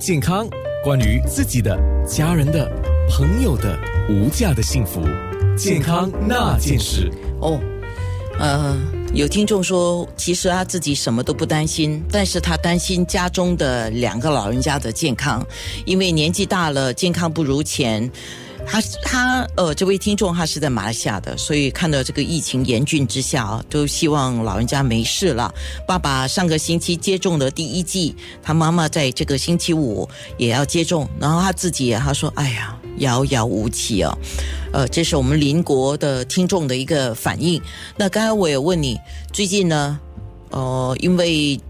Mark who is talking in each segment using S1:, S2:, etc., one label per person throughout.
S1: 健康，关于自己的、家人的、朋友的无价的幸福，健康那件事。
S2: 哦，呃，有听众说，其实他自己什么都不担心，但是他担心家中的两个老人家的健康，因为年纪大了，健康不如前。他他呃，这位听众他是在马来西亚的，所以看到这个疫情严峻之下啊，都希望老人家没事了。爸爸上个星期接种了第一剂，他妈妈在这个星期五也要接种，然后他自己他说：“哎呀，遥遥无期啊。”呃，这是我们邻国的听众的一个反应。那刚才我也问你，最近呢，呃，因为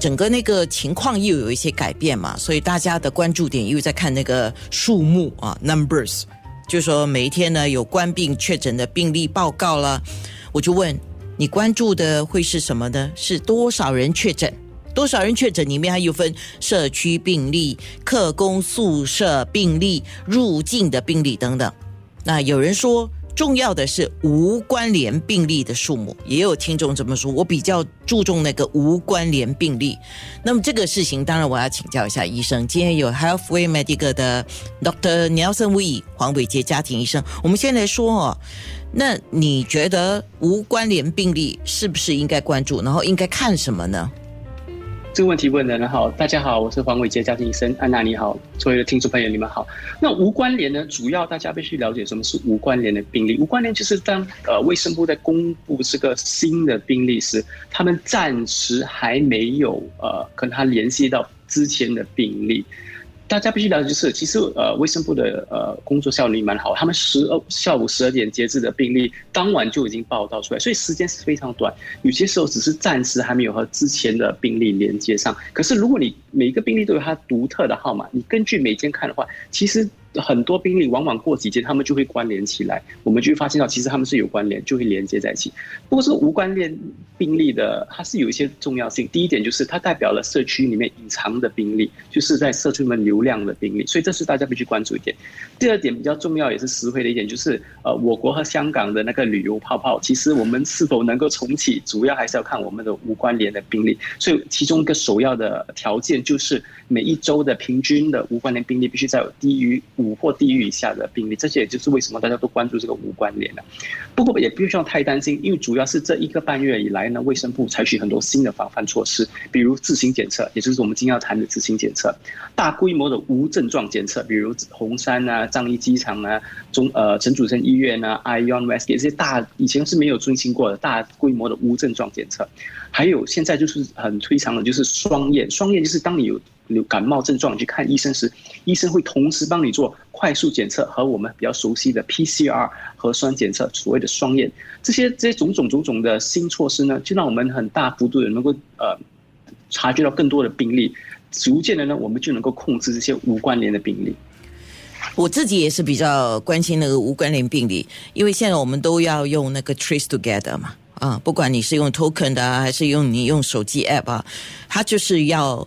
S2: 整个那个情况又有一些改变嘛，所以大家的关注点又在看那个数目啊，numbers。就说每一天呢有官病确诊的病例报告了，我就问你关注的会是什么呢？是多少人确诊？多少人确诊？里面还有分社区病例、客工宿舍病例、入境的病例等等。那有人说。重要的是无关联病例的数目，也有听众这么说。我比较注重那个无关联病例。那么这个事情，当然我要请教一下医生。今天有 Healthway Medical 的 Dr. Nelson Wee 黄伟杰家庭医生。我们先来说哦，那你觉得无关联病例是不是应该关注？然后应该看什么呢？
S3: 这个问题问的很好，大家好，我是黄伟杰家庭医生，安娜你好，所有的听众朋友你们好。那无关联呢，主要大家必须了解什么是无关联的病例。无关联就是当呃卫生部在公布这个新的病例时，他们暂时还没有呃跟他联系到之前的病例。大家必须了解，就是其实呃，卫生部的呃工作效率蛮好，他们十二下午十二点截止的病例，当晚就已经报道出来，所以时间是非常短。有些时候只是暂时还没有和之前的病例连接上，可是如果你每一个病例都有它独特的号码，你根据每间看的话，其实。很多病例往往过几天，他们就会关联起来，我们就会发现到其实他们是有关联，就会连接在一起。不过，这个无关联病例的，它是有一些重要性。第一点就是它代表了社区里面隐藏的病例，就是在社区里面流量的病例，所以这是大家必须关注一点。第二点比较重要也是实惠的一点，就是呃，我国和香港的那个旅游泡泡，其实我们是否能够重启，主要还是要看我们的无关联的病例。所以，其中一个首要的条件就是每一周的平均的无关联病例必须在低于。五或低于以下的病例，这些也就是为什么大家都关注这个无关联的。不过也不需要太担心，因为主要是这一个半月以来呢，卫生部采取很多新的防范措施，比如自行检测，也就是我们今天要谈的自行检测；大规模的无症状检测，比如红山啊、樟宜机场啊、中呃陈祖生医院啊、Ion West 这些大以前是没有进行过的大规模的无症状检测。还有现在就是很推常的，就是双验。双验就是当你有有感冒症状去看医生时，医生会同时帮你做快速检测和我们比较熟悉的 PCR 核酸检测，所谓的双验。这些这些种种种种的新措施呢，就让我们很大幅度的能够呃察觉到更多的病例，逐渐的呢，我们就能够控制这些无关联的病例。
S2: 我自己也是比较关心那个无关联病例，因为现在我们都要用那个 Trace Together 嘛。啊，不管你是用 token 的，还是用你用手机 app 啊，它就是要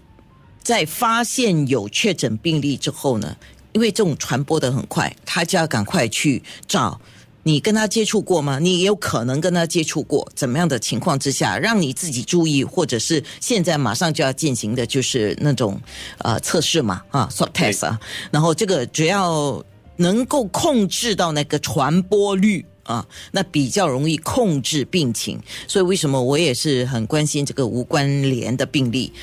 S2: 在发现有确诊病例之后呢，因为这种传播的很快，他就要赶快去找你跟他接触过吗？你也有可能跟他接触过，怎么样的情况之下，让你自己注意，或者是现在马上就要进行的就是那种呃测试嘛，啊，swab test 啊，然后这个只要能够控制到那个传播率。啊，那比较容易控制病情，所以为什么我也是很关心这个无关联的病例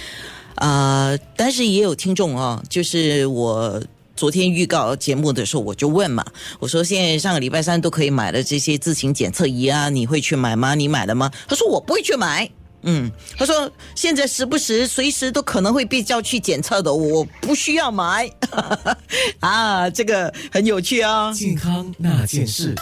S2: 啊？但是也有听众啊，就是我昨天预告节目的时候，我就问嘛，我说现在上个礼拜三都可以买的这些自行检测仪啊，你会去买吗？你买了吗？他说我不会去买。嗯，他说现在时不时、随时都可能会被叫去检测的，我不需要买。啊，这个很有趣啊，
S1: 健康那件事。